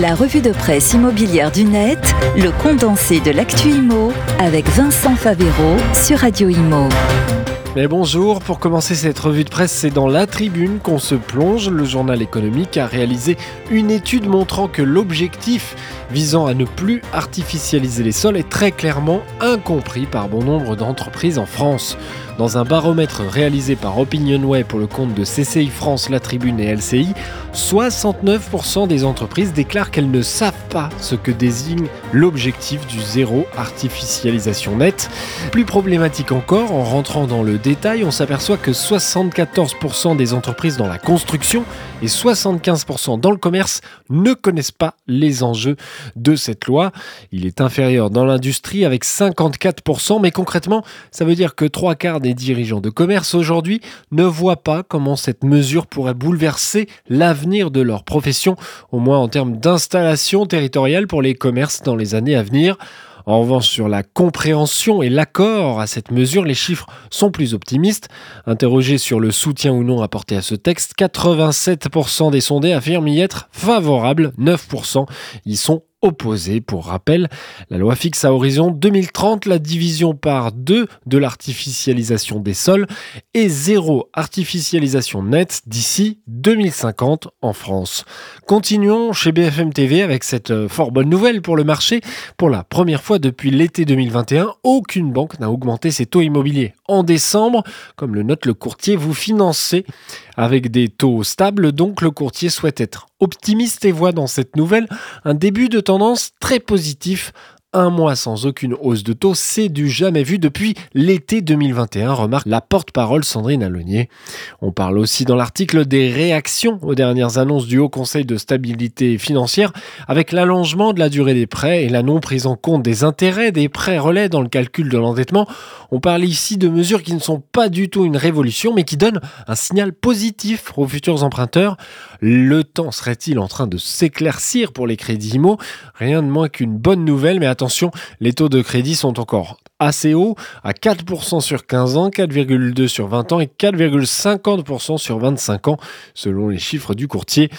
La revue de presse immobilière du net, le condensé de l'actu IMO avec Vincent Favero sur Radio Imo. Bonjour, pour commencer cette revue de presse, c'est dans la tribune qu'on se plonge. Le journal économique a réalisé une étude montrant que l'objectif visant à ne plus artificialiser les sols est très clairement incompris par bon nombre d'entreprises en France. Dans un baromètre réalisé par Opinionway pour le compte de CCI France, La Tribune et LCI, 69% des entreprises déclarent qu'elles ne savent pas ce que désigne l'objectif du zéro artificialisation nette. Plus problématique encore, en rentrant dans le détail, on s'aperçoit que 74% des entreprises dans la construction et 75% dans le commerce ne connaissent pas les enjeux de cette loi. Il est inférieur dans l'industrie avec 54%, mais concrètement, ça veut dire que trois quarts des dirigeants de commerce aujourd'hui ne voient pas comment cette mesure pourrait bouleverser l'avenir de leur profession, au moins en termes d'installation territoriale pour les commerces dans les années à venir. En revanche, sur la compréhension et l'accord à cette mesure, les chiffres sont plus optimistes. Interrogés sur le soutien ou non apporté à ce texte, 87% des sondés affirment y être favorables, 9% y sont opposé. Pour rappel, la loi fixe à horizon 2030 la division par deux de l'artificialisation des sols et zéro artificialisation nette d'ici 2050 en France. Continuons chez BFM TV avec cette euh, fort bonne nouvelle pour le marché. Pour la première fois depuis l'été 2021, aucune banque n'a augmenté ses taux immobiliers. En décembre, comme le note le courtier, vous financez avec des taux stables, donc le courtier souhaite être optimiste et voit dans cette nouvelle un début de tendance très positif un mois sans aucune hausse de taux, c'est du jamais vu depuis l'été 2021, remarque la porte-parole Sandrine Alonier. On parle aussi dans l'article des réactions aux dernières annonces du Haut Conseil de stabilité financière, avec l'allongement de la durée des prêts et la non prise en compte des intérêts des prêts relais dans le calcul de l'endettement. On parle ici de mesures qui ne sont pas du tout une révolution, mais qui donnent un signal positif aux futurs emprunteurs. Le temps serait-il en train de s'éclaircir pour les crédits IMO Rien de moins qu'une bonne nouvelle, mais attention, les taux de crédit sont encore assez hauts, à 4% sur 15 ans, 4,2% sur 20 ans et 4,50% sur 25 ans, selon les chiffres du courtier.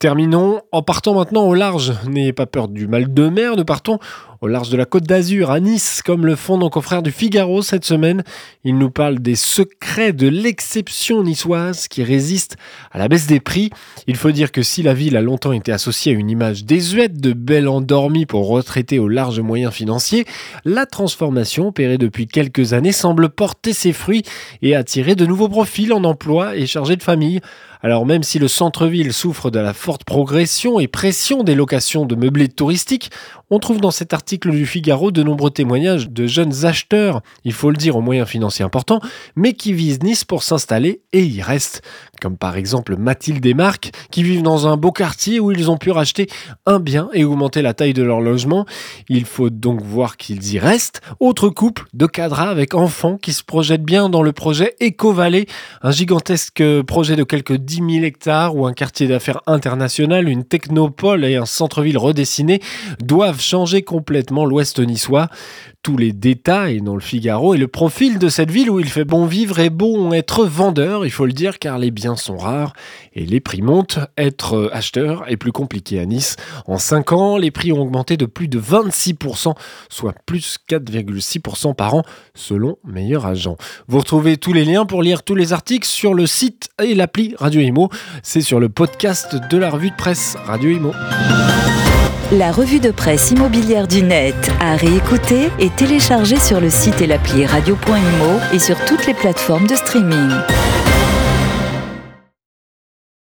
Terminons en partant maintenant au large. N'ayez pas peur du mal de mer, nous partons au large de la côte d'Azur, à Nice, comme le font nos confrères du Figaro cette semaine. Ils nous parlent des secrets de l'exception niçoise qui résiste à la baisse des prix. Il faut dire que si la ville a longtemps été associée à une image désuète de belle endormie pour retraiter aux larges moyens financiers, la transformation opérée depuis quelques années semble porter ses fruits et attirer de nouveaux profils en emploi et chargés de famille. Alors même si le centre-ville souffre de la forte progression et pression des locations de meublés touristiques, on trouve dans cet article du Figaro de nombreux témoignages de jeunes acheteurs, il faut le dire aux moyens financiers importants, mais qui visent Nice pour s'installer et y restent. Comme par exemple Mathilde et Marc, qui vivent dans un beau quartier où ils ont pu racheter un bien et augmenter la taille de leur logement. Il faut donc voir qu'ils y restent. Autre couple de cadras avec enfants qui se projettent bien dans le projet Eco Valley, un gigantesque projet de quelques 10 000 hectares où un quartier d'affaires international, une technopole et un centre-ville redessiné doivent changer l'Ouest niçois. Tous les détails dans le Figaro et le profil de cette ville où il fait bon vivre et bon être vendeur, il faut le dire, car les biens sont rares et les prix montent. Être acheteur est plus compliqué à Nice. En 5 ans, les prix ont augmenté de plus de 26%, soit plus 4,6% par an, selon Meilleur Agent. Vous retrouvez tous les liens pour lire tous les articles sur le site et l'appli Radio Imo. C'est sur le podcast de la revue de presse Radio Imo. La revue de presse immobilière du net à réécouter et télécharger sur le site et l'appli radio.imo et sur toutes les plateformes de streaming.